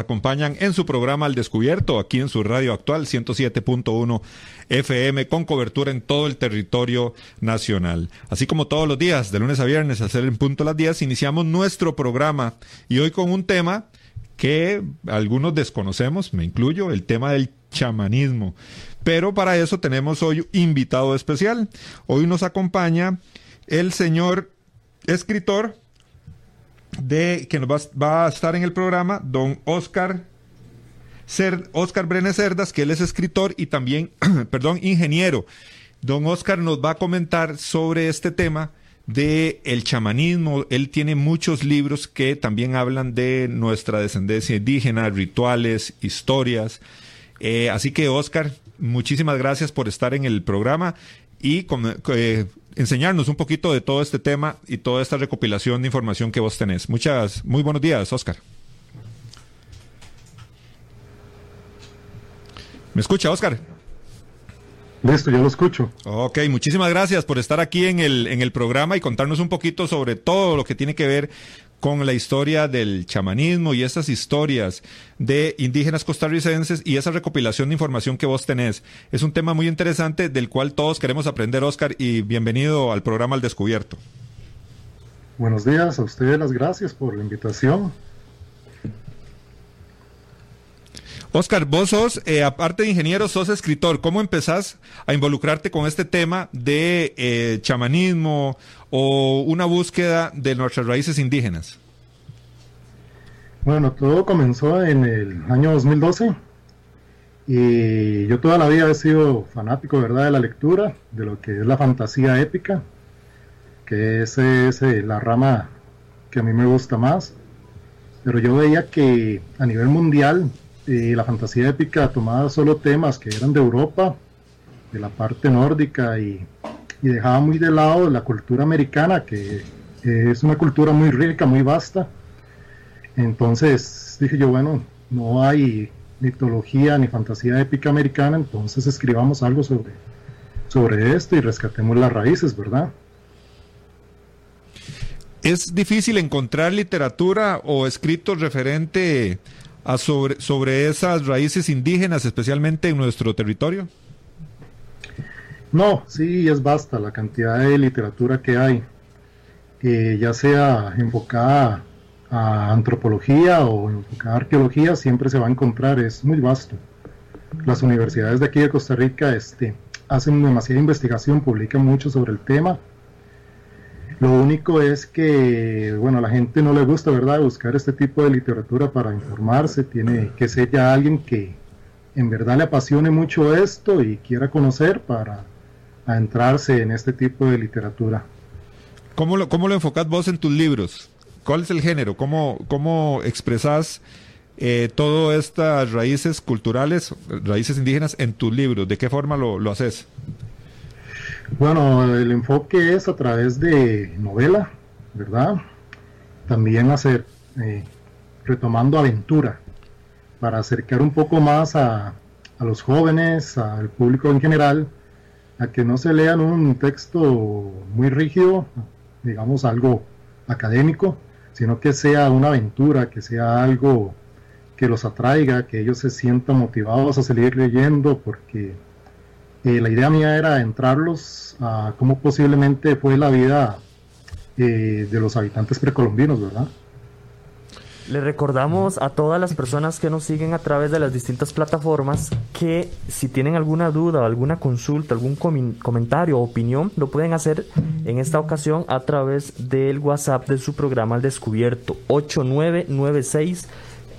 acompañan en su programa Al Descubierto, aquí en su radio actual 107.1 FM, con cobertura en todo el territorio nacional. Así como todos los días, de lunes a viernes, al ser en punto las 10, iniciamos nuestro programa y hoy con un tema que algunos desconocemos, me incluyo, el tema del chamanismo. Pero para eso tenemos hoy invitado especial. Hoy nos acompaña el señor escritor, de que nos va, a estar en el programa, don Oscar Oscar Brenes Cerdas, que él es escritor y también, perdón, ingeniero. Don Oscar nos va a comentar sobre este tema de el chamanismo. Él tiene muchos libros que también hablan de nuestra descendencia indígena, rituales, historias. Eh, así que, Oscar, muchísimas gracias por estar en el programa y eh, enseñarnos un poquito de todo este tema y toda esta recopilación de información que vos tenés. Muchas, muy buenos días, Oscar. ¿Me escucha, Oscar? Listo, ya lo escucho. Ok, muchísimas gracias por estar aquí en el, en el programa y contarnos un poquito sobre todo lo que tiene que ver con la historia del chamanismo y esas historias de indígenas costarricenses y esa recopilación de información que vos tenés. Es un tema muy interesante del cual todos queremos aprender, Oscar, y bienvenido al programa Al Descubierto. Buenos días, a ustedes las gracias por la invitación. Oscar, vos sos, eh, aparte de ingeniero, sos escritor. ¿Cómo empezás a involucrarte con este tema de eh, chamanismo o una búsqueda de nuestras raíces indígenas? Bueno, todo comenzó en el año 2012 y yo toda la vida he sido fanático, ¿verdad?, de la lectura, de lo que es la fantasía épica, que es, es eh, la rama que a mí me gusta más. Pero yo veía que a nivel mundial y la fantasía épica tomaba solo temas que eran de Europa, de la parte nórdica y, dejaba muy de lado la cultura americana, que es una cultura muy rica, muy vasta. Entonces dije yo, bueno, no hay mitología ni fantasía épica americana, entonces escribamos algo sobre, sobre esto y rescatemos las raíces, ¿verdad? ¿Es difícil encontrar literatura o escritos referente sobre, sobre esas raíces indígenas, especialmente en nuestro territorio? No, sí, es basta la cantidad de literatura que hay, ya sea enfocada a antropología o enfocada a arqueología, siempre se va a encontrar, es muy vasto. Las universidades de aquí de Costa Rica este, hacen demasiada investigación, publican mucho sobre el tema lo único es que, bueno, a la gente no le gusta, ¿verdad?, buscar este tipo de literatura para informarse. Tiene que ser ya alguien que en verdad le apasione mucho esto y quiera conocer para entrarse en este tipo de literatura. ¿Cómo lo, cómo lo vos en tus libros? ¿Cuál es el género? ¿Cómo, cómo expresás eh, todas estas raíces culturales, raíces indígenas en tus libros? ¿De qué forma lo, lo haces? Bueno, el enfoque es a través de novela, ¿verdad? También hacer, eh, retomando aventura, para acercar un poco más a, a, los jóvenes, al público en general, a que no se lean un texto muy rígido, digamos algo académico, sino que sea una aventura, que sea algo que los atraiga, que ellos se sientan motivados a seguir leyendo, porque eh, la idea mía era entrarlos a cómo posiblemente fue la vida eh, de los habitantes precolombinos, ¿verdad? Le recordamos a todas las personas que nos siguen a través de las distintas plataformas que si tienen alguna duda alguna consulta, algún comentario o opinión, lo pueden hacer en esta ocasión a través del WhatsApp de su programa Al Descubierto 8996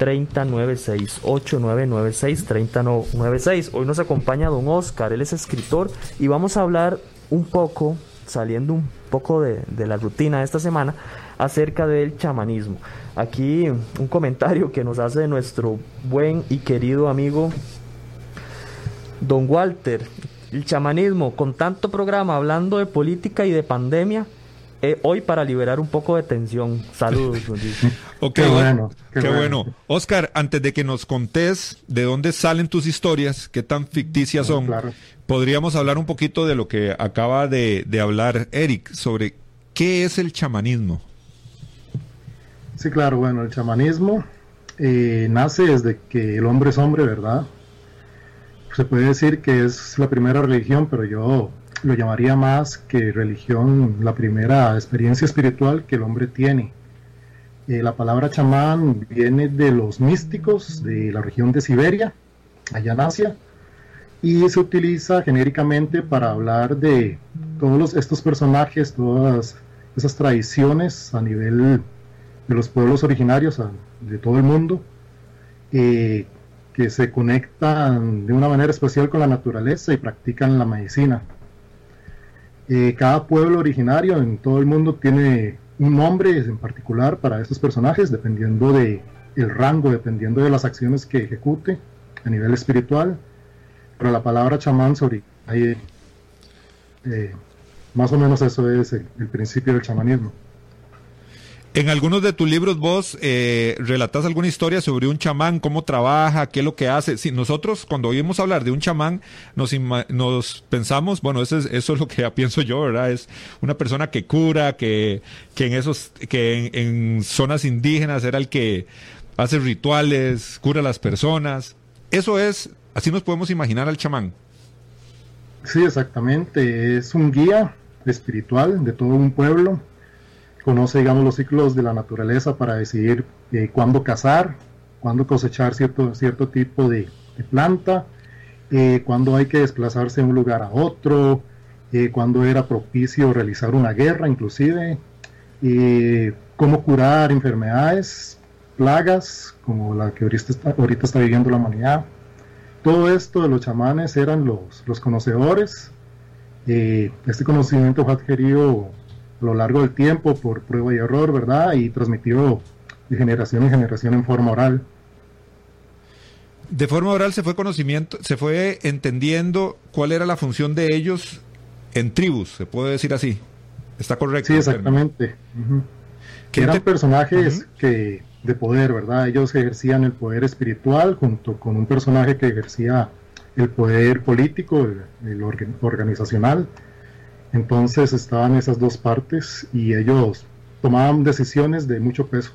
3096 8996 3096. Hoy nos acompaña don Oscar, él es escritor y vamos a hablar un poco, saliendo un poco de, la rutina de esta semana, acerca del chamanismo. Aquí un comentario que nos hace nuestro buen y querido amigo don Walter. El chamanismo, con tanto programa hablando de política y de pandemia, eh, hoy para liberar un poco de tensión. Saludos. ok, qué bueno. Qué, bueno. Oscar, antes de que nos contés de dónde salen tus historias, qué tan ficticias son, podríamos hablar un poquito de lo que acaba de, hablar Eric sobre qué es el chamanismo. Sí, claro, bueno, el chamanismo eh, nace desde que el hombre es hombre, ¿verdad? Se puede decir que es la primera religión, pero yo lo llamaría más que religión, la primera experiencia espiritual que el hombre tiene. Eh, la palabra chamán viene de los místicos de la región de Siberia, allá en Asia, y se utiliza genéricamente para hablar de todos estos personajes, todas esas tradiciones a nivel de los pueblos originarios de todo el mundo, eh, que se conectan de una manera especial con la naturaleza y practican la medicina. Eh, cada pueblo originario en todo el mundo tiene un nombre en particular para estos personajes, dependiendo de el rango, dependiendo de las acciones que ejecute a nivel espiritual. Pero la palabra chamán sobre ahí, eh, más o menos eso es el principio del chamanismo. En algunos de tus libros vos eh, relatas alguna historia sobre un chamán, cómo trabaja, qué es lo que hace. Sí, nosotros cuando oímos hablar de un chamán nos, pensamos, bueno, eso es, eso es lo que pienso yo, ¿verdad? Es una persona que cura, que, que en esos, que en, zonas indígenas era el que hace rituales, cura a las personas. Eso es, así nos podemos imaginar al chamán. Sí, exactamente. Es un guía espiritual de todo un pueblo conoce, digamos, los ciclos de la naturaleza para decidir eh, cuándo cazar, cuándo cosechar cierto, cierto tipo de, planta, eh, cuándo hay que desplazarse de un lugar a otro, eh, cuándo era propicio realizar una guerra inclusive, cómo curar enfermedades, plagas, como la que ahorita está, ahorita está viviendo la humanidad. Todo esto de los chamanes eran los, los conocedores. este conocimiento fue adquirido a lo largo del tiempo por prueba y error, ¿verdad? Y transmitido de generación en generación en forma oral. De forma oral se fue conocimiento, se fue entendiendo cuál era la función de ellos en tribus, se puede decir así. ¿Está correcto? Sí, exactamente. Que eran personajes que de poder, ¿verdad? Ellos ejercían el poder espiritual junto con un personaje que ejercía el poder político, el, organizacional entonces estaban esas dos partes y ellos tomaban decisiones de mucho peso.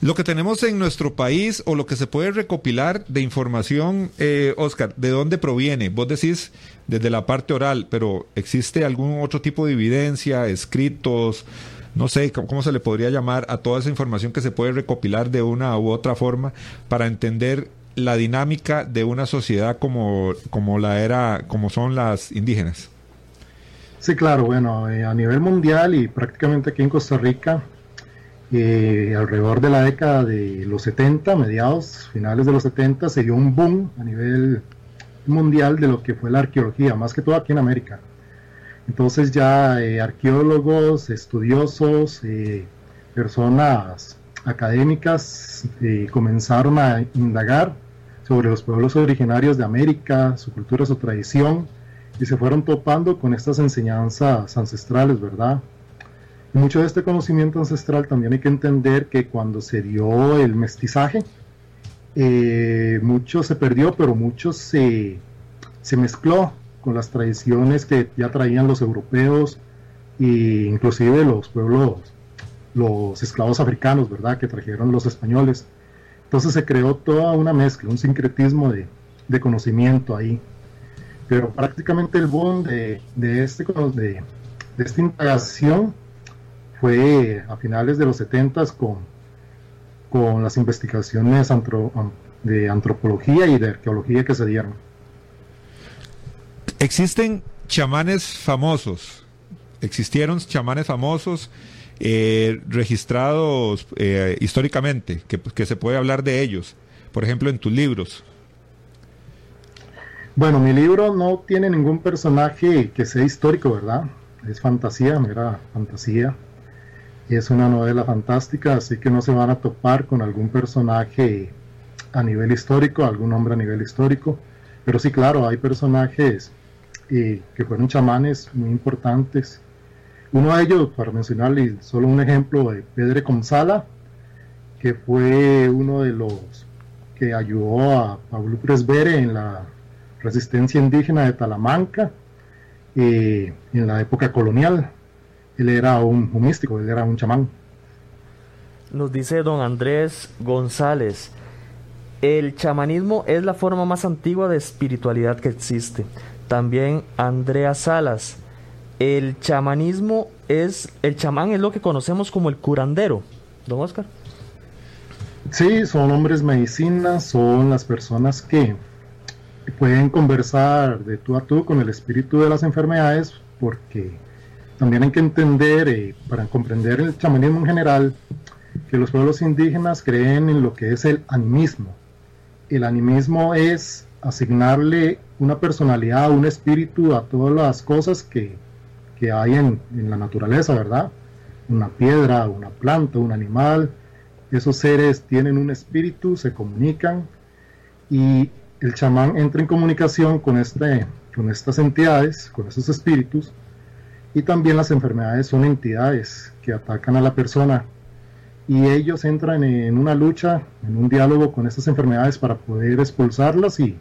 Lo que tenemos en nuestro país o lo que se puede recopilar de información, eh, Oscar, ¿de dónde proviene? Vos decís desde la parte oral, pero ¿existe algún otro tipo de evidencia, escritos, no sé, cómo se le podría llamar a toda esa información que se puede recopilar de una u otra forma para entender la dinámica de una sociedad como, como la era, como son las indígenas? Sí, claro, bueno, eh, a nivel mundial y prácticamente aquí en Costa Rica, eh, alrededor de la década de los 70, mediados, finales de los 70, se dio un boom a nivel mundial de lo que fue la arqueología, más que todo aquí en América. Entonces ya eh, arqueólogos, estudiosos, personas académicas comenzaron a indagar sobre los pueblos originarios de América, su cultura, su tradición, y se fueron topando con estas enseñanzas ancestrales, ¿verdad? Y mucho de este conocimiento ancestral también hay que entender que cuando se dio el mestizaje, eh, mucho se perdió, pero mucho se, se mezcló con las tradiciones que ya traían los europeos e inclusive los pueblos, los esclavos africanos, ¿verdad? Que trajeron los españoles. Entonces se creó toda una mezcla, un sincretismo de, de conocimiento ahí pero prácticamente el boom de, este, de, esta integración fue a finales de los 70 con, con las investigaciones de antropología y de arqueología que se dieron. Existen chamanes famosos, existieron chamanes famosos eh, registrados eh, históricamente, que se puede hablar de ellos, por ejemplo en tus libros. Bueno, mi libro no tiene ningún personaje que sea histórico, ¿verdad? Es fantasía, mira, fantasía. Es una novela fantástica, así que no se van a topar con algún personaje a nivel histórico, algún hombre a nivel histórico. Pero sí, claro, hay personajes eh, que fueron chamanes muy importantes. Uno de ellos, para mencionarle solo un ejemplo, de Pedro Consala, que fue uno de los que ayudó a Pablo Presbere en la resistencia indígena de Talamanca eh, en la época colonial. Él era un, un místico, él era un chamán. Nos dice don Andrés González, el chamanismo es la forma más antigua de espiritualidad que existe. También Andrea Salas, el chamanismo es, el chamán es lo que conocemos como el curandero, don Oscar. Sí, son hombres medicinas, son las personas que pueden conversar de tú a tú con el espíritu de las enfermedades, porque también hay que entender, eh, para comprender el chamanismo en general, que los pueblos indígenas creen en lo que es el animismo. El animismo es asignarle una personalidad, un espíritu a todas las cosas que, que hay en, en, la naturaleza, ¿verdad? Una piedra, una planta, un animal. Esos seres tienen un espíritu, se comunican y el chamán entra en comunicación con, este, con estas entidades, con esos espíritus. Y también las enfermedades son entidades que atacan a la persona y ellos entran en una lucha, en un diálogo con estas enfermedades para poder expulsarlas y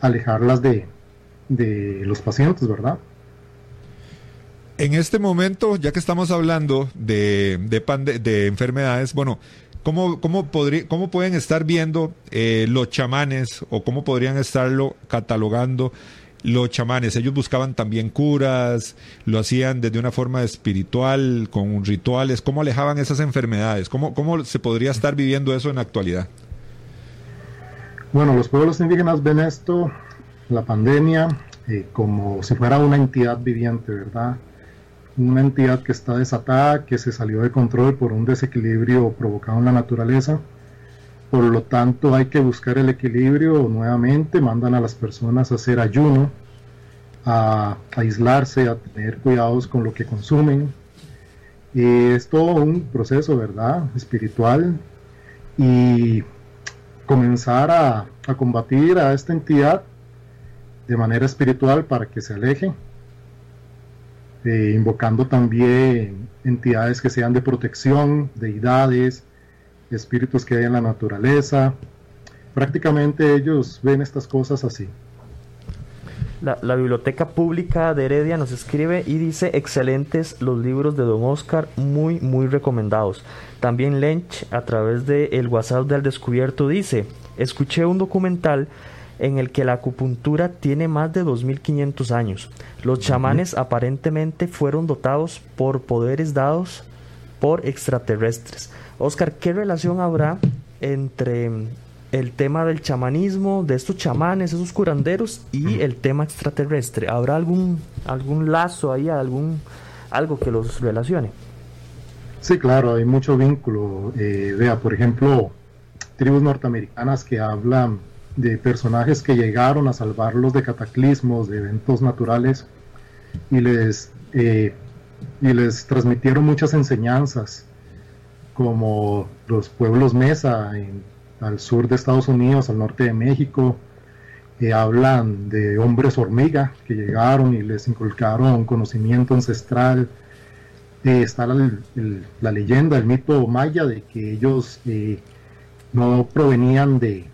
alejarlas de, de los pacientes, ¿verdad? En este momento, ya que estamos hablando de, de, de enfermedades, bueno, ¿cómo, cómo, cómo pueden estar viendo eh, los chamanes o cómo podrían estarlo catalogando los chamanes, ellos buscaban también curas, lo hacían desde una forma espiritual, con rituales, ¿cómo alejaban esas enfermedades? ¿Cómo, cómo se podría estar viviendo eso en la actualidad? Bueno, los pueblos indígenas ven esto, la pandemia, eh, como si fuera una entidad viviente, ¿verdad? Una entidad que está desatada, que se salió de control por un desequilibrio provocado en la naturaleza. Por lo tanto, hay que buscar el equilibrio nuevamente. Mandan a las personas a hacer ayuno, a, aislarse, a tener cuidados con lo que consumen. Y es todo un proceso, ¿verdad? Espiritual. Y comenzar a, a combatir a esta entidad de manera espiritual para que se aleje, eh, invocando también entidades que sean de protección, deidades, espíritus que hay en la naturaleza. Prácticamente ellos ven estas cosas así. La, Biblioteca Pública de Heredia nos escribe y dice excelentes los libros de Don Oscar, muy muy recomendados. También Lench a través de el WhatsApp del descubierto dice, escuché un documental en el que la acupuntura tiene más de 2500 años. Los chamanes aparentemente fueron dotados por poderes dados por extraterrestres. Oscar, ¿qué relación habrá entre el tema del chamanismo, de estos chamanes, esos curanderos y el tema extraterrestre? ¿Habrá algún, algún lazo ahí, algún, algo que los relacione? Sí, claro, hay mucho vínculo. Eh, vea, por ejemplo, tribus norteamericanas que hablan de personajes que llegaron a salvarlos de cataclismos, de eventos naturales, y les, eh, y les transmitieron muchas enseñanzas como los pueblos mesa al sur de Estados Unidos, al norte de México, que hablan de hombres hormiga que llegaron y les inculcaron conocimiento ancestral. Eh, está la, leyenda, el mito maya de que ellos eh, no provenían de,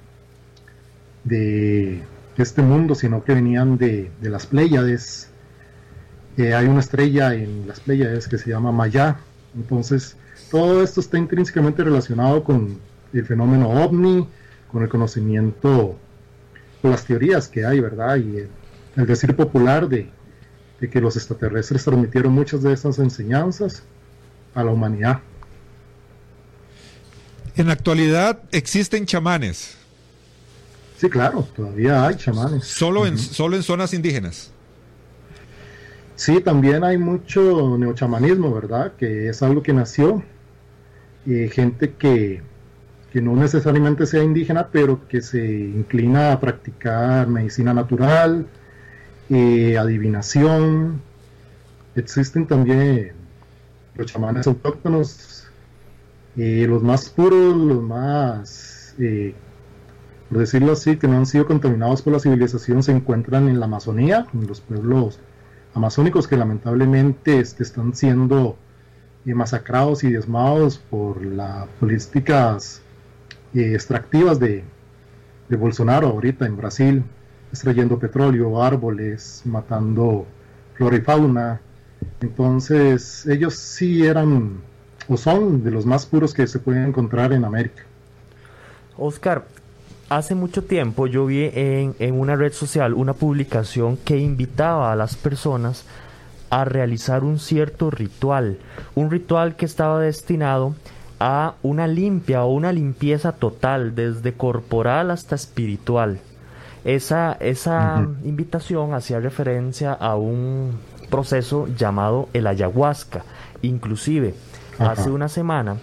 de este mundo, sino que venían de, de las Pléyades. Eh, hay una estrella en las Pléyades que se llama Maya. Entonces, todo esto está intrínsecamente relacionado con el fenómeno ovni, con el conocimiento, con las teorías que hay, ¿verdad? Y el, decir popular de, de, que los extraterrestres transmitieron muchas de estas enseñanzas a la humanidad. En la actualidad existen chamanes. Sí, claro, todavía hay chamanes. ¿Solo en, uh -huh. solo en zonas indígenas? Sí, también hay mucho neochamanismo, ¿verdad? Que es algo que nació eh, gente que, que, no necesariamente sea indígena, pero que se inclina a practicar medicina natural, eh, adivinación. Existen también los chamanes autóctonos, eh, los más puros, los más, eh, por decirlo así, que no han sido contaminados por la civilización, se encuentran en la Amazonía, en los pueblos amazónicos que lamentablemente este, están siendo eh, masacrados y diezmados por las políticas eh, extractivas de, de Bolsonaro ahorita en Brasil, extrayendo petróleo, árboles, matando flora y fauna. Entonces ellos sí eran o son de los más puros que se pueden encontrar en América. Oscar, hace mucho tiempo yo vi en, en, una red social una publicación que invitaba a las personas a realizar un cierto ritual, un ritual que estaba destinado a una limpia o una limpieza total, desde corporal hasta espiritual. Esa, esa invitación hacía referencia a un proceso llamado el ayahuasca. Inclusive, hace una semana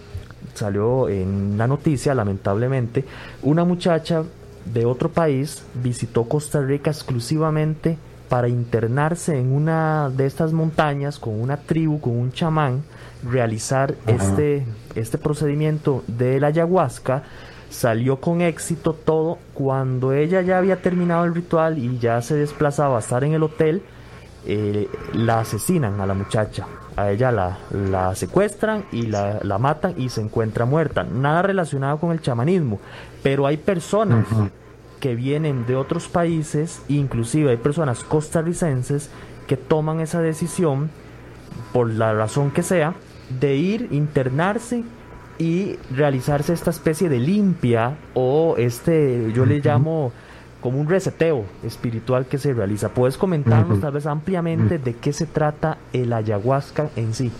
salió en la noticia, lamentablemente, una muchacha de otro país visitó Costa Rica exclusivamente para internarse en una de estas montañas con una tribu, con un chamán, realizar este, este procedimiento de la ayahuasca. Salió con éxito todo. Cuando ella ya había terminado el ritual y ya se desplazaba a estar en el hotel, eh, la asesinan a la muchacha a ella la, la secuestran y la, la, matan y se encuentra muerta. Nada relacionado con el chamanismo, pero hay personas que vienen de otros países, inclusive hay personas costarricenses que toman esa decisión, por la razón que sea, de ir, internarse y realizarse esta especie de limpia o este, yo le llamo como un reseteo espiritual que se realiza. ¿Puedes comentarnos tal vez ampliamente de qué se trata el ayahuasca en sí?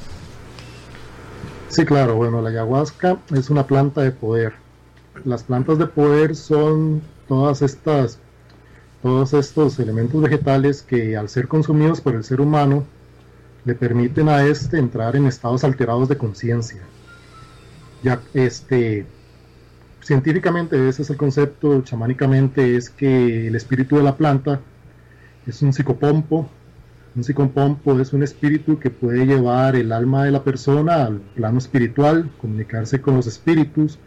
Sí, claro. Bueno, la ayahuasca es una planta de poder. Las plantas de poder son todas estas, todos estos elementos vegetales que al ser consumidos por el ser humano le permiten a este entrar en estados alterados de conciencia. Ya este científicamente ese es el concepto, chamánicamente es que el espíritu de la planta es un psicopompo. Un psicopompo es un espíritu que puede llevar el alma de la persona al plano espiritual, comunicarse con los espíritus,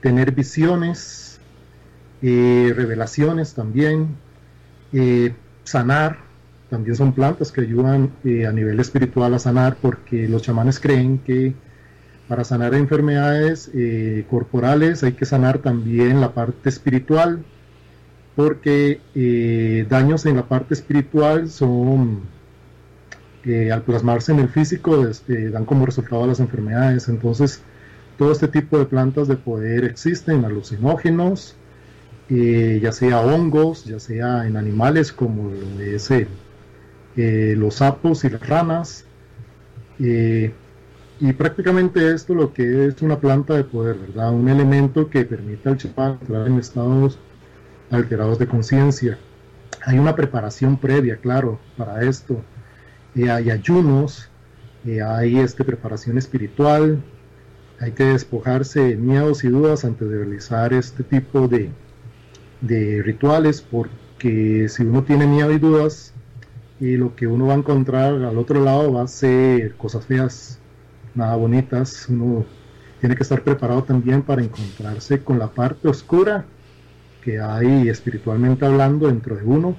tener visiones, eh, revelaciones también, eh, sanar. También son plantas que ayudan eh, a nivel espiritual a sanar porque los chamanes creen que para sanar enfermedades eh, corporales hay que sanar también la parte espiritual, porque eh, daños en la parte espiritual son, eh, al plasmarse en el físico, este, dan como resultado las enfermedades. Entonces, todo este tipo de plantas de poder existen, alucinógenos, ya sea hongos, ya sea en animales como ese, los sapos y las ranas. Y prácticamente esto lo que es una planta de poder, ¿verdad? Un elemento que permite al chamán entrar en estados alterados de conciencia. Hay una preparación previa, claro, para esto. Eh, hay ayunos, eh, hay este, preparación espiritual, hay que despojarse de miedos y dudas antes de realizar este tipo de, de rituales, porque si uno tiene miedo y dudas, y lo que uno va a encontrar al otro lado va a ser cosas feas, nada bonitas. Uno tiene que estar preparado también para encontrarse con la parte oscura que hay espiritualmente hablando dentro de uno,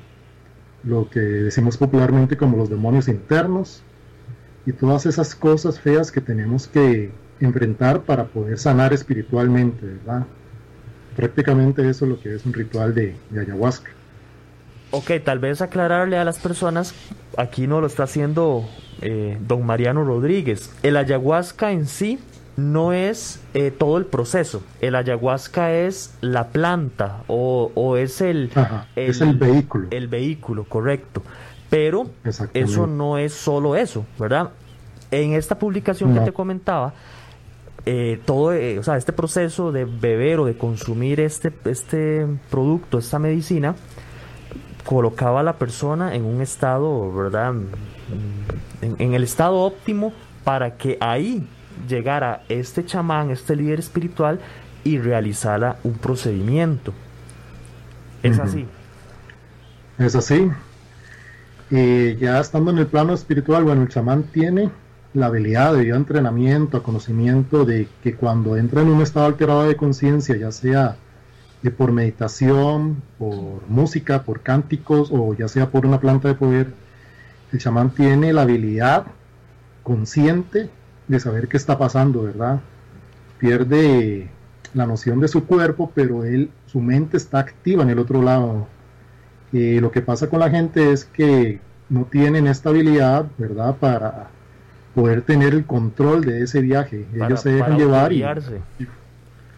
lo que decimos popularmente como los demonios internos y todas esas cosas feas que tenemos que enfrentar para poder sanar espiritualmente, ¿verdad? Prácticamente eso es lo que es un ritual de, de ayahuasca. Ok, tal vez aclararle a las personas, aquí no lo está haciendo eh, don Mariano Rodríguez. El ayahuasca en sí no es eh, todo el proceso. El ayahuasca es la planta o, es el, es el vehículo. El vehículo, correcto. Pero eso no es solo eso, ¿verdad? En esta publicación que te comentaba, eh, todo, o sea, este proceso de beber o de consumir este, este producto, esta medicina, colocaba a la persona en un estado, ¿verdad? En, el estado óptimo para que ahí llegara este chamán, este líder espiritual y realizara un procedimiento. Es así. Es así. Y ya estando en el plano espiritual, bueno, el chamán tiene la habilidad de entrenamiento, conocimiento de que cuando entra en un estado alterado de conciencia, ya sea por meditación, por música, por cánticos o ya sea por una planta de poder, el chamán tiene la habilidad consciente de saber qué está pasando, ¿verdad? Pierde la noción de su cuerpo, pero él, su mente está activa en el otro lado. Eh, lo que pasa con la gente es que no tienen esta habilidad, ¿verdad? Para poder tener el control de ese viaje. Ellos se dejan llevar y,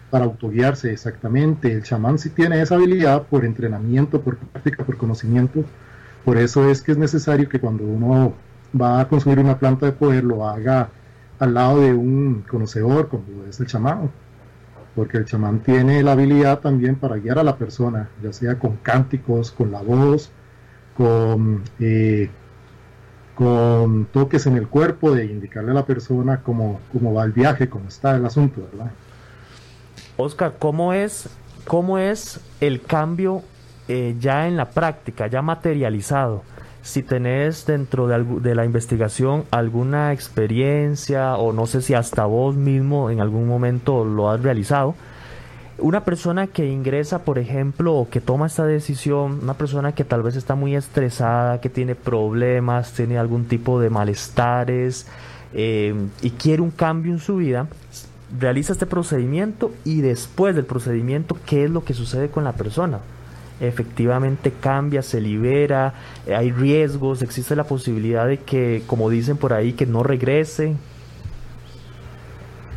para autoguiarse, exactamente. El chamán sí tiene esa habilidad por entrenamiento, por práctica, por conocimiento. Por eso es que es necesario que cuando uno va a construir una planta de poder lo haga al lado de un conocedor, como es el chamán. Porque el chamán tiene la habilidad también para guiar a la persona, ya sea con cánticos, con la voz, con, eh, con toques en el cuerpo, de indicarle a la persona cómo, cómo va el viaje, cómo está el asunto, ¿verdad? Oscar, ¿cómo es, cómo es el cambio eh, ya en la práctica, ya materializado? Si tenés dentro de, la investigación alguna experiencia o no sé si hasta vos mismo en algún momento lo has realizado, una persona que ingresa, por ejemplo, o que toma esta decisión, una persona que tal vez está muy estresada, que tiene problemas, tiene algún tipo de malestares eh, y quiere un cambio en su vida, realiza este procedimiento y después del procedimiento, ¿qué es lo que sucede con la persona? Efectivamente cambia, se libera, hay riesgos, existe la posibilidad de que, como dicen por ahí, que no regrese.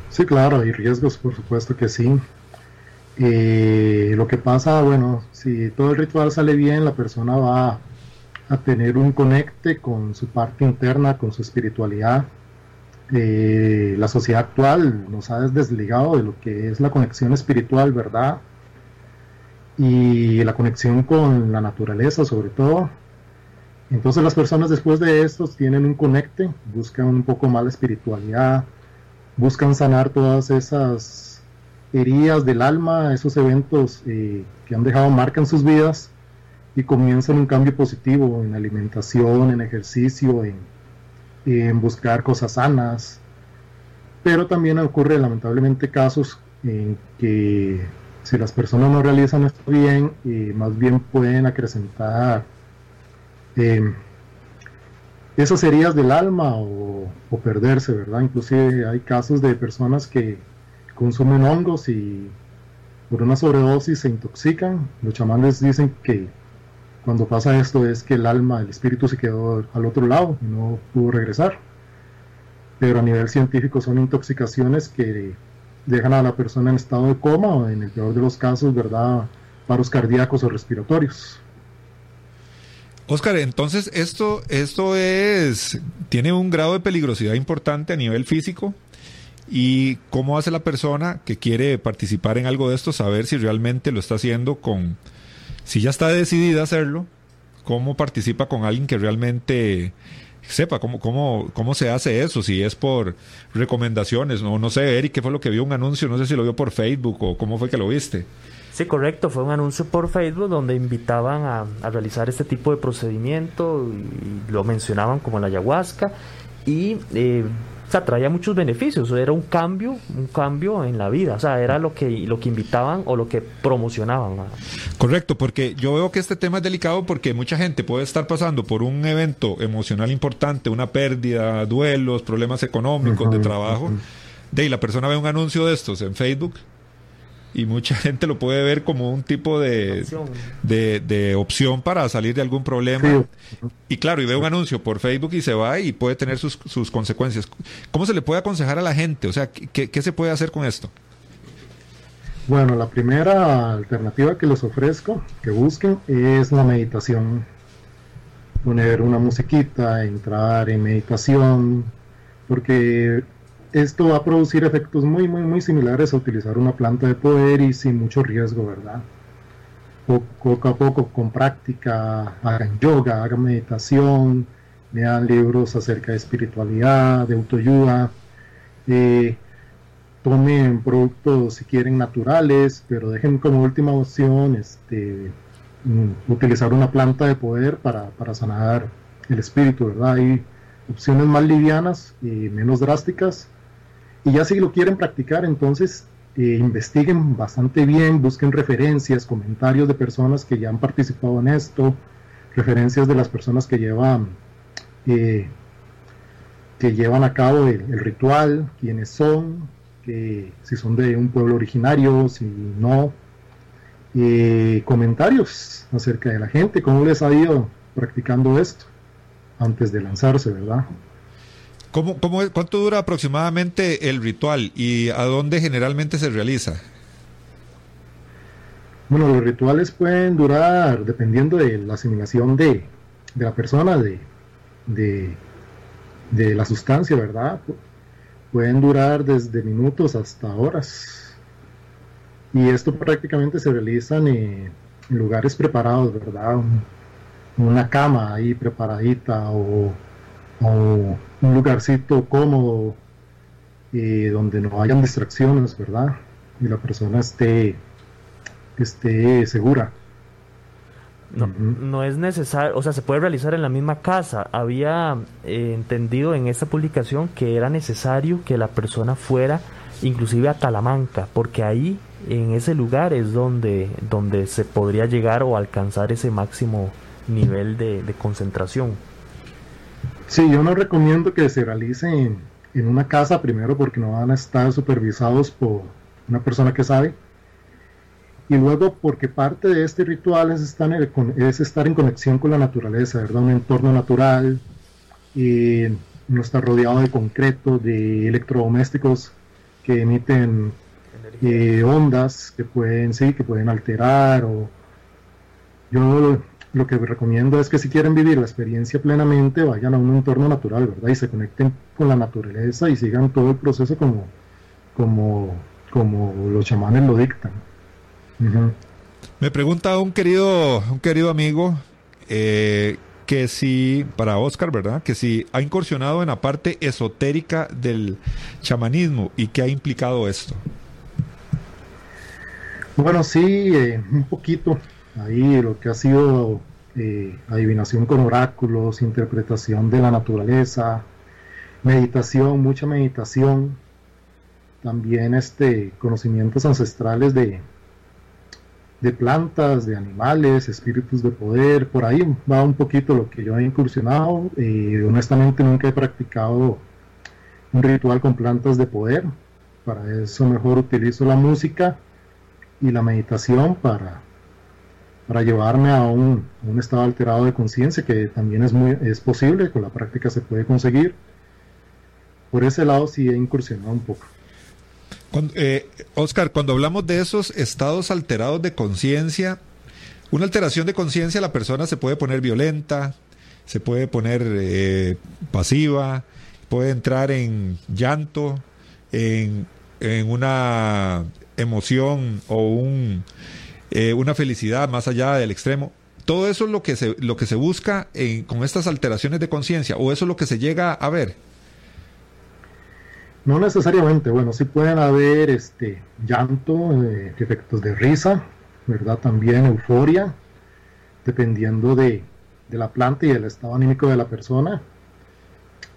Sí, claro, hay riesgos, por supuesto que sí. Eh, lo que pasa, bueno, si todo el ritual sale bien, la persona va a tener un conecte con su parte interna, con su espiritualidad, eh, la sociedad actual nos ha desligado de lo que es la conexión espiritual, ¿verdad? Y la conexión con la naturaleza, sobre todo. Entonces las personas después de esto tienen un conecte, buscan un poco más la espiritualidad, buscan sanar todas esas heridas del alma, esos eventos eh, que han dejado marca en sus vidas y comienzan un cambio positivo en alimentación, en ejercicio, en, en buscar cosas sanas, pero también ocurre lamentablemente casos en que si las personas no realizan esto bien, más bien pueden acrecentar em, esas heridas del alma o, o, perderse, ¿verdad? Inclusive hay casos de personas que consumen hongos y por una sobredosis se intoxican. Los chamanes dicen que cuando pasa esto es que el alma, el espíritu se quedó al otro lado y no pudo regresar. Pero a nivel científico son intoxicaciones que dejan a la persona en estado de coma o en el peor de los casos, ¿verdad? Paros cardíacos o respiratorios. Oscar, entonces esto, esto es, tiene un grado de peligrosidad importante a nivel físico. ¿Y cómo hace la persona que quiere participar en algo de esto saber si realmente lo está haciendo con, si ya está decidida a hacerlo, cómo participa con alguien que realmente sepa cómo, cómo, cómo se hace eso, si es por recomendaciones, no, no sé, Eric, ¿qué fue lo que vio un anuncio? No sé si lo vio por Facebook o cómo fue que lo viste. Sí, correcto, fue un anuncio por Facebook donde invitaban a, a realizar este tipo de procedimiento y lo mencionaban como la ayahuasca y eh, o sea, traía muchos beneficios, era un cambio, un cambio en la vida, o sea, era lo que, lo que invitaban o lo que promocionaban. Correcto, porque yo veo que este tema es delicado porque mucha gente puede estar pasando por un evento emocional importante, una pérdida, duelos, problemas económicos, de trabajo, de y la persona ve un anuncio de estos en Facebook y mucha gente lo puede ver como un tipo de opción, de, opción para salir de algún problema. Y claro, y ve un anuncio por Facebook y se va y puede tener sus, sus consecuencias. ¿Cómo se le puede aconsejar a la gente? O sea, ¿qué, ¿qué, se puede hacer con esto? Bueno, la primera alternativa que les ofrezco, que busquen, es la meditación. Poner una musiquita, entrar en meditación, porque esto va a producir efectos muy, muy, muy similares a utilizar una planta de poder y sin mucho riesgo, ¿verdad? Poco a poco, con práctica, hagan yoga, hagan meditación, lean libros acerca de espiritualidad, de autoayuda, eh, tomen productos si quieren naturales, pero dejen como última opción este, mm, utilizar una planta de poder para, para sanar el espíritu, ¿verdad? Hay opciones más livianas y menos drásticas y ya si lo quieren practicar, entonces eh, investiguen bastante bien, busquen referencias, comentarios de personas que ya han participado en esto, referencias de las personas que llevan que llevan a cabo el, ritual, quiénes son, si son de un pueblo originario, si no, comentarios acerca de la gente, cómo les ha ido practicando esto antes de lanzarse, ¿verdad? ¿Cómo, cómo, ¿Cuánto dura aproximadamente el ritual y a dónde generalmente se realiza? Bueno, los rituales pueden durar, dependiendo de la asimilación de, la persona, de, de, la sustancia, ¿verdad? Pueden durar desde minutos hasta horas. Y esto prácticamente se realiza en, lugares preparados, ¿verdad? una cama ahí preparadita o, un lugarcito cómodo eh, donde no hayan distracciones, ¿verdad? Y la persona esté esté segura. No, no, es necesario, o sea, se puede realizar en la misma casa. Había eh, entendido en esta publicación que era necesario que la persona fuera inclusive a Talamanca, porque ahí, en ese lugar, es donde, donde se podría llegar o alcanzar ese máximo nivel de, concentración. Sí, yo no recomiendo que se realice en, en una casa primero porque no van a estar supervisados por una persona que sabe y luego porque parte de este ritual es estar, en, es estar en conexión con la naturaleza, ¿verdad? Un entorno natural, y no está rodeado de concreto, de electrodomésticos que emiten eh, ondas que pueden, sí, que pueden alterar. O... Yo lo, que recomiendo es que si quieren vivir la experiencia plenamente, vayan a un entorno natural, ¿verdad? Y se conecten con la naturaleza y sigan todo el proceso como, como, como los chamanes lo dictan. Me pregunta un querido, un querido amigo eh, que si, para Oscar, ¿verdad? Que si ha incursionado en la parte esotérica del chamanismo y qué ha implicado esto. Bueno, sí, eh, un poquito. Ahí lo que ha sido eh, adivinación con oráculos, interpretación de la naturaleza, meditación, mucha meditación, también este conocimientos ancestrales de, de plantas, de animales, espíritus de poder, por ahí va un poquito lo que yo he incursionado. y honestamente nunca he practicado un ritual con plantas de poder. Para eso mejor utilizo la música y la meditación para, para llevarme a un, estado alterado de conciencia que también es, muy, es posible, con la práctica se puede conseguir. Por ese lado sí he incursionado un poco. Eh, Oscar, cuando hablamos de esos estados alterados de conciencia, una alteración de conciencia, la persona se puede poner violenta, se puede poner eh, pasiva, puede entrar en llanto, en, una emoción o un, eh, una felicidad más allá del extremo. Todo eso es lo que se, lo que se busca con estas alteraciones de conciencia, o eso es lo que se llega a ver. No necesariamente, bueno, sí pueden haber este llanto, eh, efectos de risa, ¿verdad? También euforia, dependiendo de, la planta y del estado anímico de la persona.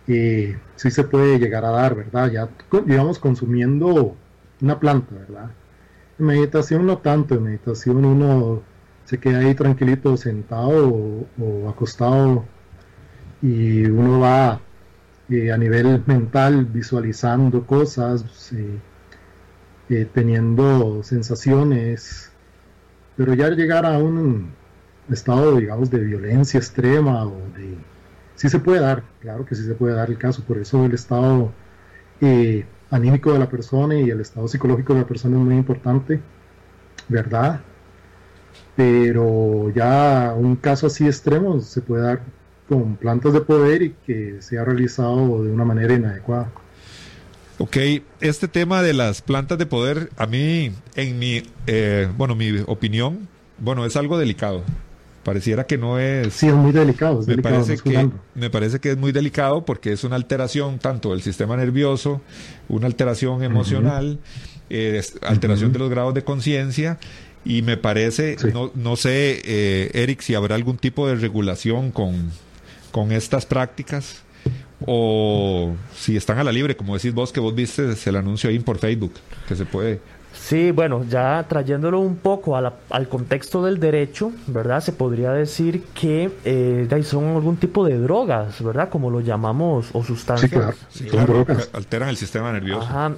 Sí se puede llegar a dar, ¿verdad? Ya, digamos, consumiendo una planta, ¿verdad? Meditación no tanto, en meditación uno se queda ahí tranquilito sentado o acostado y uno va eh, a nivel mental visualizando cosas, eh, eh, teniendo sensaciones, pero ya llegar a un estado, digamos, de violencia extrema o de... Sí se puede dar, claro que sí se puede dar el caso, por eso el estado anímico de la persona y el estado psicológico de la persona es muy importante, ¿verdad? Pero ya un caso así extremo se puede dar con plantas de poder y que se ha realizado de una manera inadecuada. Ok, este tema de las plantas de poder, a mí, en mi, eh, bueno, mi opinión, bueno, es algo delicado. Pareciera que no es... Sí, es muy delicado. me, parece que, me parece que es muy delicado porque es una alteración tanto del sistema nervioso, una alteración emocional, eh, alteración de los grados de conciencia y me parece, no, no sé, eh, Eric, si habrá algún tipo de regulación con, con estas prácticas o si están a la libre, como decís vos que vos viste el anuncio ahí por Facebook, que se puede Sí, bueno, ya trayéndolo un poco al contexto del derecho, ¿verdad? Se podría decir que eh, son algún tipo de drogas, ¿verdad? Como lo llamamos, o sustancias. Sí, claro, alteran el sistema nervioso. Ajá.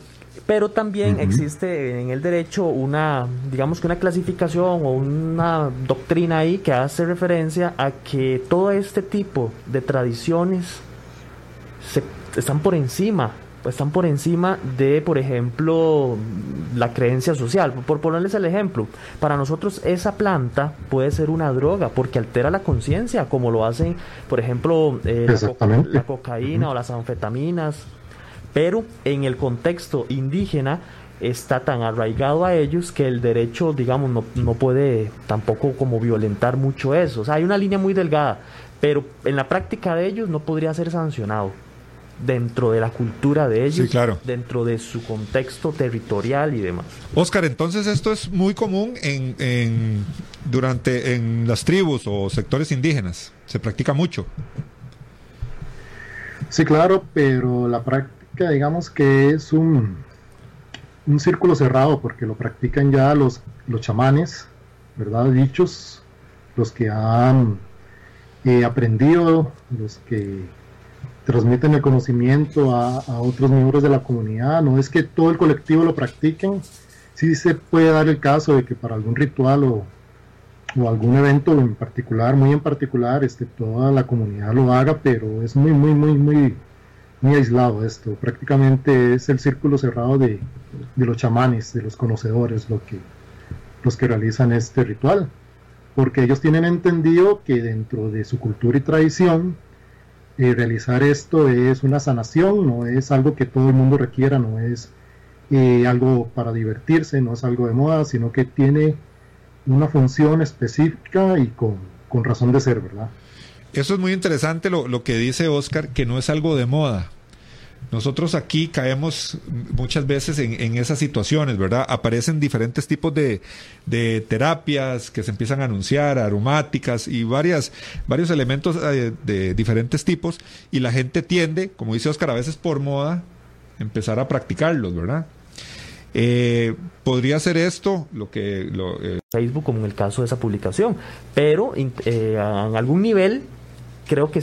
Pero también existe en el derecho una, digamos que una clasificación o una doctrina ahí que hace referencia a que todo este tipo de tradiciones se, están por encima están por encima de, por ejemplo, la creencia social. Por ponerles el ejemplo, para nosotros esa planta puede ser una droga porque altera la conciencia, como lo hacen, por ejemplo, eh, la, cocaína o las anfetaminas. Pero en el contexto indígena está tan arraigado a ellos que el derecho, digamos, no, no puede tampoco como violentar mucho eso. O sea, hay una línea muy delgada, pero en la práctica de ellos no podría ser sancionado dentro de la cultura de ellos, dentro de su contexto territorial y demás. Oscar, entonces esto es muy común en, durante en las tribus o sectores indígenas, se practica mucho. Sí, claro, pero la práctica, digamos que es un, un círculo cerrado, porque lo practican ya los, los chamanes, ¿verdad? Dichos, los que han eh, aprendido, los que transmiten el conocimiento a, otros miembros de la comunidad. No es que todo el colectivo lo practiquen, sí se puede dar el caso de que para algún ritual o, algún evento en particular, muy en particular, este, toda la comunidad lo haga, pero es muy, muy, muy, muy, muy aislado esto. Prácticamente es el círculo cerrado de, de los chamanes, de los conocedores, lo que, los que realizan este ritual. Porque ellos tienen entendido que dentro de su cultura y tradición, eh, realizar esto es una sanación, no es algo que todo el mundo requiera, no es eh, algo para divertirse, no es algo de moda, sino que tiene una función específica y con, con razón de ser, ¿verdad? Eso es muy interesante lo, lo que dice Oscar, que no es algo de moda. Nosotros aquí caemos muchas veces en, esas situaciones, ¿verdad? Aparecen diferentes tipos de, terapias que se empiezan a anunciar, aromáticas y varias, varios elementos eh, de, diferentes tipos y la gente tiende, como dice Oscar, a veces por moda, empezar a practicarlos, ¿verdad? Eh, podría ser esto lo que lo, eh, Facebook como en el caso de esa publicación pero en algún nivel creo que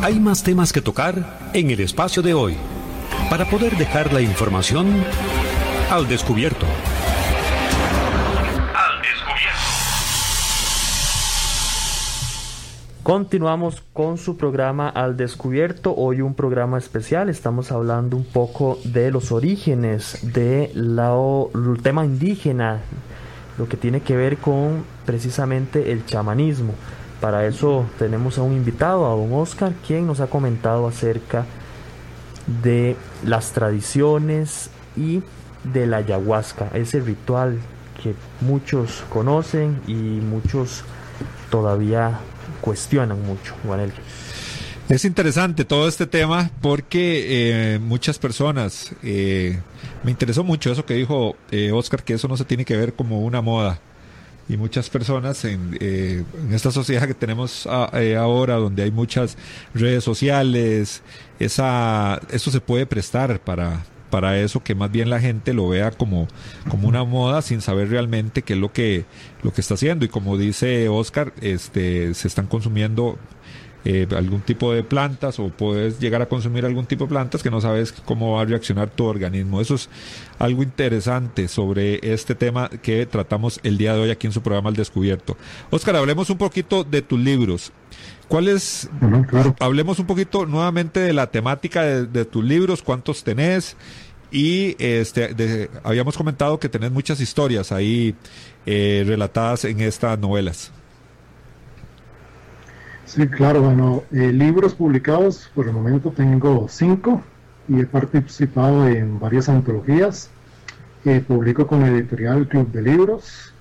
hay más temas que tocar en el espacio de hoy para poder dejar la información al descubierto. Al descubierto. Continuamos con su programa Al Descubierto. Hoy un programa especial. Estamos hablando un poco de los orígenes del tema indígena, lo que tiene que ver con precisamente el chamanismo. Para eso tenemos a un invitado, a don Oscar, quien nos ha comentado acerca de las tradiciones y de la ayahuasca, ese ritual que muchos conocen y muchos todavía cuestionan mucho, Juanel. Es interesante todo este tema porque eh, muchas personas, eh, me interesó mucho eso que dijo eh, Oscar, que eso no se tiene que ver como una moda y muchas personas en, eh, en esta sociedad que tenemos eh, ahora, donde hay muchas redes sociales, esa, eso se puede prestar para, para eso, que más bien la gente lo vea como, como una moda sin saber realmente qué es lo que, lo que está haciendo. Y como dice Oscar, este, se están consumiendo eh, algún tipo de plantas o puedes llegar a consumir algún tipo de plantas que no sabes cómo va a reaccionar tu organismo. Eso es algo interesante sobre este tema que tratamos el día de hoy aquí en su programa Al Descubierto. Oscar, hablemos un poquito de tus libros. ¿Cuáles? Hablemos un poquito nuevamente de la temática de, tus libros, cuántos tenés y este, habíamos comentado que tenés muchas historias ahí eh, relatadas en estas novelas. Sí, claro, bueno, eh, libros publicados, por el momento tengo cinco y he participado en varias antologías. Eh, publico con la editorial Club de Libros.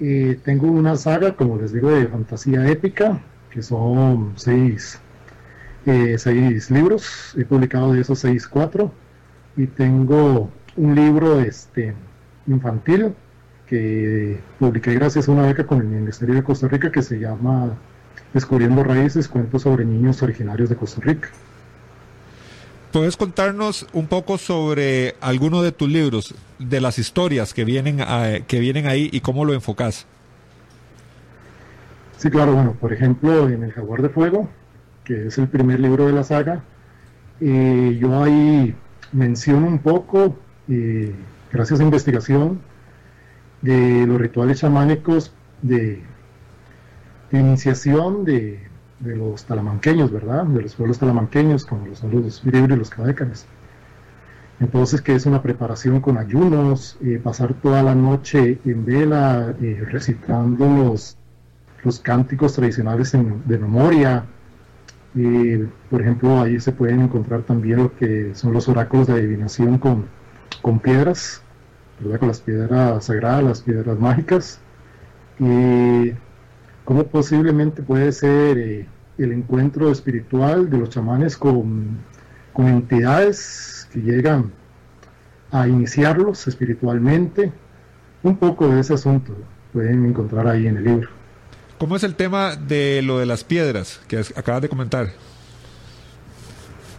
Eh, tengo una saga, como les digo, de fantasía épica, que son seis, seis libros. He publicado de esos seis, cuatro. Y tengo un libro este, infantil que publiqué gracias a una beca con el Ministerio de Costa Rica que se llama Descubriendo Raíces, cuentos sobre niños originarios de Costa Rica. ¿Puedes contarnos un poco sobre alguno de tus libros, de las historias que vienen, que vienen ahí y cómo lo enfocas? Sí, claro, bueno, por ejemplo, en El Jaguar de Fuego, que es el primer libro de la saga, eh, yo ahí menciono un poco, eh, gracias a investigación, de los rituales chamánicos de, iniciación de, los talamanqueños, ¿verdad? De los pueblos talamanqueños, como los son los y los cabécanes. Entonces, que es una preparación con ayunos, eh, pasar toda la noche en vela, recitando los los cánticos tradicionales de memoria. Por ejemplo, ahí se pueden encontrar también lo que son los oráculos de adivinación con, con piedras, con las piedras sagradas, las piedras mágicas. Cómo posiblemente puede ser eh, el encuentro espiritual de los chamanes con, con entidades que llegan a iniciarlos espiritualmente. Un poco de ese asunto pueden encontrar ahí en el libro. ¿Cómo es el tema de lo de las piedras que acabas de comentar?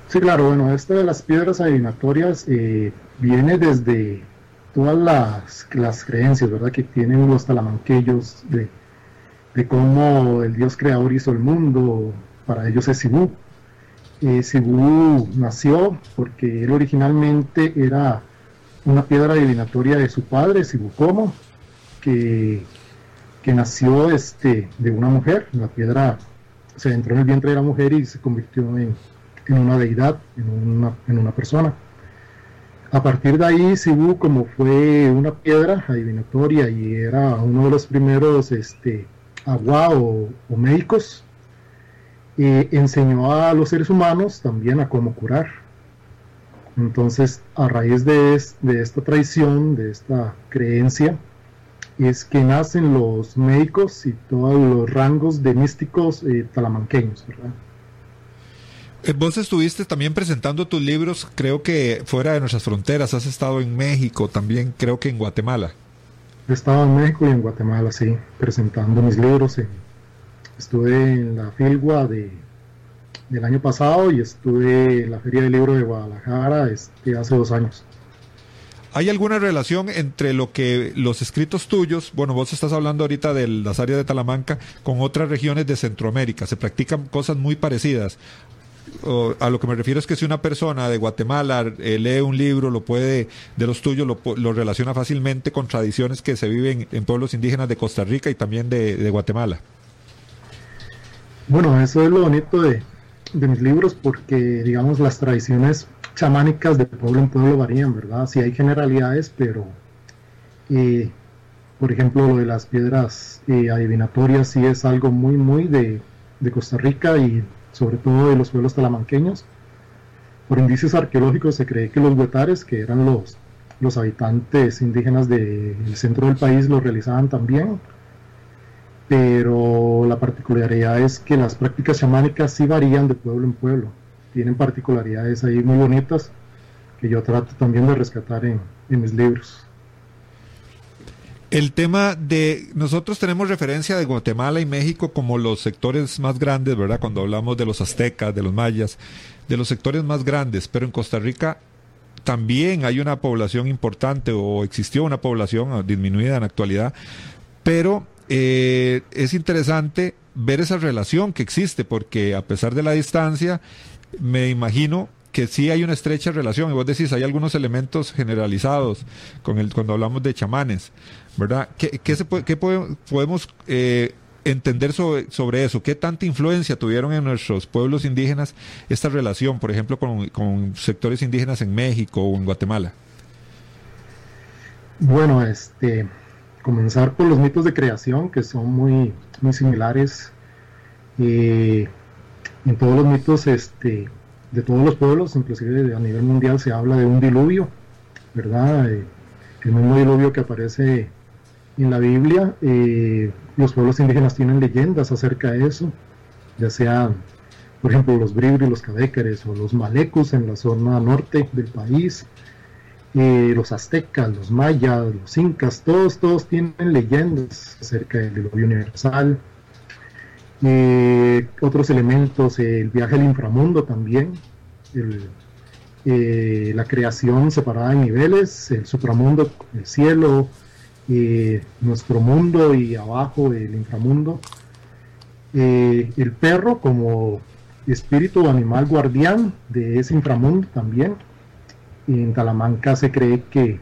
Sí, claro, bueno, esto de las piedras adivinatorias eh, viene desde todas las, creencias, ¿verdad?, que tienen los talamanqueños de, de cómo el Dios creador hizo el mundo, para ellos es Sibú. Eh, Sibú nació porque él originalmente era una piedra adivinatoria de su padre, Sibú Como, que que nació este, de una mujer, la piedra se entró en el vientre de la mujer y se convirtió en, una deidad, en una, en una, persona. A partir de ahí, Sibu, como fue una piedra adivinatoria y era uno de los primeros este, agua o, médicos, enseñó a los seres humanos también a cómo curar. Entonces, a raíz de, de esta tradición, de esta creencia, es que nacen los médicos y todos los rangos de místicos eh, talamanqueños, ¿verdad? Eh, vos estuviste también presentando tus libros, creo que fuera de nuestras fronteras, has estado en México, también creo que en Guatemala. He estado en México y en Guatemala, sí, presentando mis libros. estuve en la Filgua de, del año pasado y estuve en la Feria del Libro de Guadalajara este, hace dos años. ¿Hay alguna relación entre lo que los escritos tuyos, bueno, vos estás hablando ahorita de las áreas de Talamanca, con otras regiones de Centroamérica? ¿Se practican cosas muy parecidas? A lo que me refiero es que si una persona de Guatemala eh, lee un libro, lo puede, de los tuyos, lo, relaciona fácilmente con tradiciones que se viven en pueblos indígenas de Costa Rica y también de, Guatemala. Bueno, eso es lo bonito de, de mis libros porque, digamos, las tradiciones chamánicas de pueblo en pueblo varían, ¿verdad? Sí hay generalidades, pero eh, por ejemplo lo de las piedras eh, adivinatorias sí es algo muy, muy de, Costa Rica y sobre todo de los pueblos talamanqueños. Por indicios arqueológicos se cree que los huetares, que eran los, los habitantes indígenas del centro del país, lo realizaban también. Pero la particularidad es que las prácticas chamánicas sí varían de pueblo en pueblo tienen particularidades ahí muy bonitas que yo trato también de rescatar en, mis libros. El tema de nosotros tenemos referencia de Guatemala y México como los sectores más grandes, ¿verdad? Cuando hablamos de los aztecas, de los mayas, de los sectores más grandes, pero en Costa Rica también hay una población importante o existió una población disminuida en la actualidad, pero eh, es interesante ver esa relación que existe porque a pesar de la distancia me imagino que sí hay una estrecha relación, y vos decís, hay algunos elementos generalizados con el, cuando hablamos de chamanes, ¿verdad? ¿Qué, qué, podemos eh, entender sobre, sobre, eso? ¿Qué tanta influencia tuvieron en nuestros pueblos indígenas esta relación, por ejemplo, con, con sectores indígenas en México o en Guatemala? Bueno, este, comenzar por los mitos de creación, que son muy, muy similares. Eh, en todos los mitos este, de todos los pueblos, inclusive a nivel mundial, se habla de un diluvio, ¿verdad? Eh, el mismo diluvio que aparece en la Biblia. Eh, los pueblos indígenas tienen leyendas acerca de eso, ya sea, por ejemplo, los bribri, los cadécares o los malecos en la zona norte del país. Eh, los aztecas, los mayas, los incas, todos, todos tienen leyendas acerca del diluvio universal, eh, otros elementos, el viaje al inframundo también, eh, la creación separada en niveles, el supramundo, el cielo, nuestro mundo y abajo el inframundo. el perro como espíritu animal guardián de ese inframundo también. En Talamanca se cree que,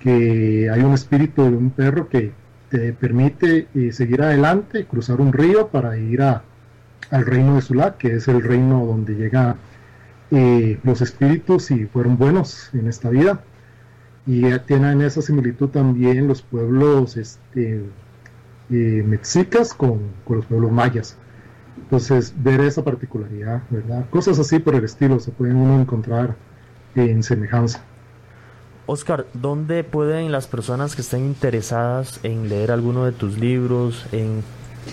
que hay un espíritu de un perro que te permite eh, seguir adelante, cruzar un río para ir al reino de Sula, que es el reino donde llegan eh, los espíritus y fueron buenos en esta vida. Y tienen esa similitud también los pueblos este, eh, mexicas con, los pueblos mayas. Entonces, ver esa particularidad. Cosas así por el estilo se pueden uno encontrar en semejanza. Oscar, ¿dónde pueden las personas que estén interesadas en leer alguno de tus libros, en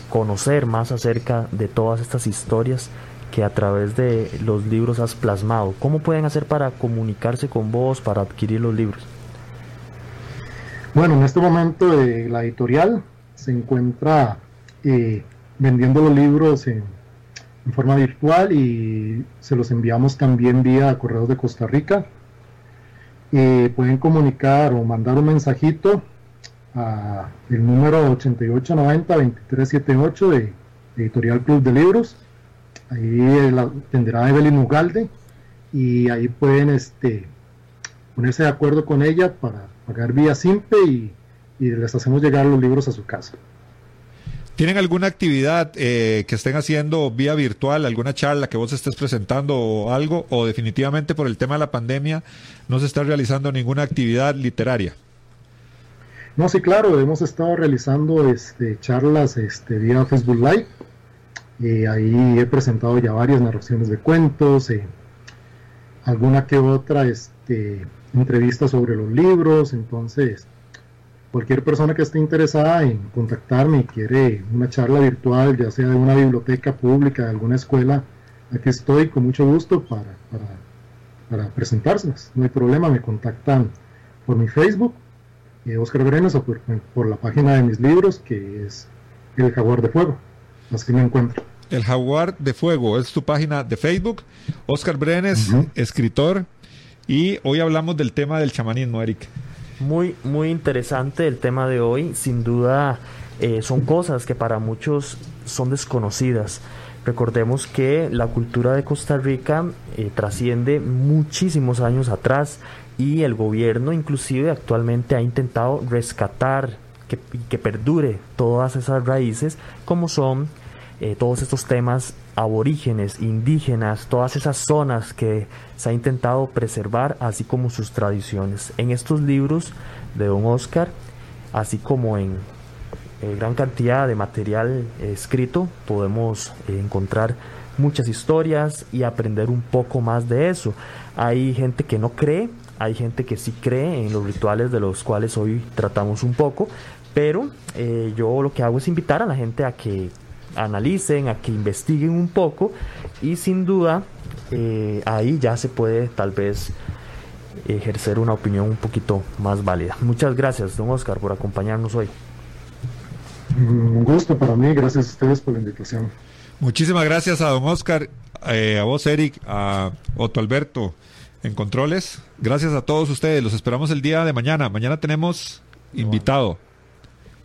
conocer más acerca de todas estas historias que a través de los libros has plasmado? ¿Cómo pueden hacer para comunicarse con vos, para adquirir los libros? Bueno, en este momento eh, la editorial se encuentra eh, vendiendo los libros en, forma virtual y se los enviamos también vía Correos de Costa Rica. Eh, pueden comunicar o mandar un mensajito a el número 8890-2378 de Editorial Club de Libros. Ahí la tendrá Evelyn Ugalde y ahí pueden este, ponerse de acuerdo con ella para pagar vía simple y les hacemos llegar los libros a su casa. ¿Tienen alguna actividad eh, que estén haciendo vía virtual, alguna charla que vos estés presentando o algo? ¿O definitivamente por el tema de la pandemia no se está realizando ninguna actividad literaria? No, sí, claro, hemos estado realizando este, charlas este, vía Facebook Live. Eh, ahí he presentado ya varias narraciones de cuentos, eh, alguna que otra este, entrevista sobre los libros, entonces cualquier persona que esté interesada en contactarme y quiere una charla virtual, ya sea de una biblioteca pública, de alguna escuela, aquí estoy con mucho gusto para, para, presentárselas. No hay problema, me contactan por mi Facebook, eh, Oscar Brenes, o por, la página de mis libros, que es El Jaguar de Fuego. Así me encuentro. El Jaguar de Fuego es tu página de Facebook. Oscar Brenes, escritor. Y hoy hablamos del tema del chamanismo, Eric. Muy, muy interesante el tema de hoy. Sin duda, eh, son cosas que para muchos son desconocidas. Recordemos que la cultura de Costa Rica eh, trasciende muchísimos años atrás y el gobierno inclusive actualmente ha intentado rescatar que, que perdure todas esas raíces como son eh, todos estos temas aborígenes, indígenas, todas esas zonas que se ha intentado preservar, así como sus tradiciones. En estos libros de don Oscar, así como en eh, gran cantidad de material escrito, podemos eh, encontrar muchas historias y aprender un poco más de eso. Hay gente que no cree, hay gente que sí cree en los rituales de los cuales hoy tratamos un poco, pero yo lo que hago es invitar a la gente a que analicen, a que investiguen un poco y sin duda eh, ahí ya se puede tal vez ejercer una opinión un poquito más válida. Muchas gracias, don Oscar, por acompañarnos hoy. Un gusto para mí, gracias a ustedes por la invitación. Muchísimas gracias a don Oscar, eh, a vos Eric, a Otto Alberto en Controles. Gracias a todos ustedes, los esperamos el día de mañana. Mañana tenemos invitado.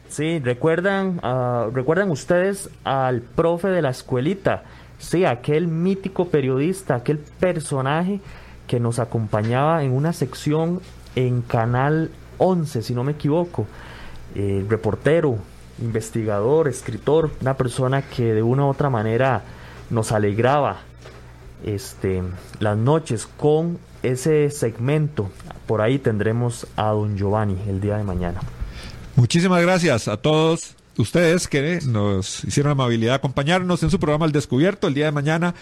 Sí, recuerdan, uh, recuerdan ustedes al profe de la escuelita, sí, aquel mítico periodista, aquel personaje que nos acompañaba en una sección en Canal 11, si no me equivoco, eh, reportero, investigador, escritor, una persona que de una u otra manera nos alegraba este, las noches con ese segmento. Por ahí tendremos a don Giovanni el día de mañana. Muchísimas gracias a todos ustedes que nos hicieron la amabilidad de acompañarnos en su programa El Descubierto el día de mañana.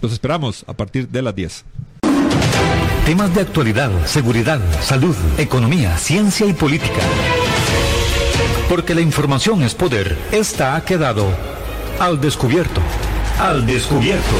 Los esperamos a partir de las 10. Temas de actualidad, seguridad, salud, economía, ciencia y política. Porque la información es poder. Esta ha quedado al descubierto. Al descubierto.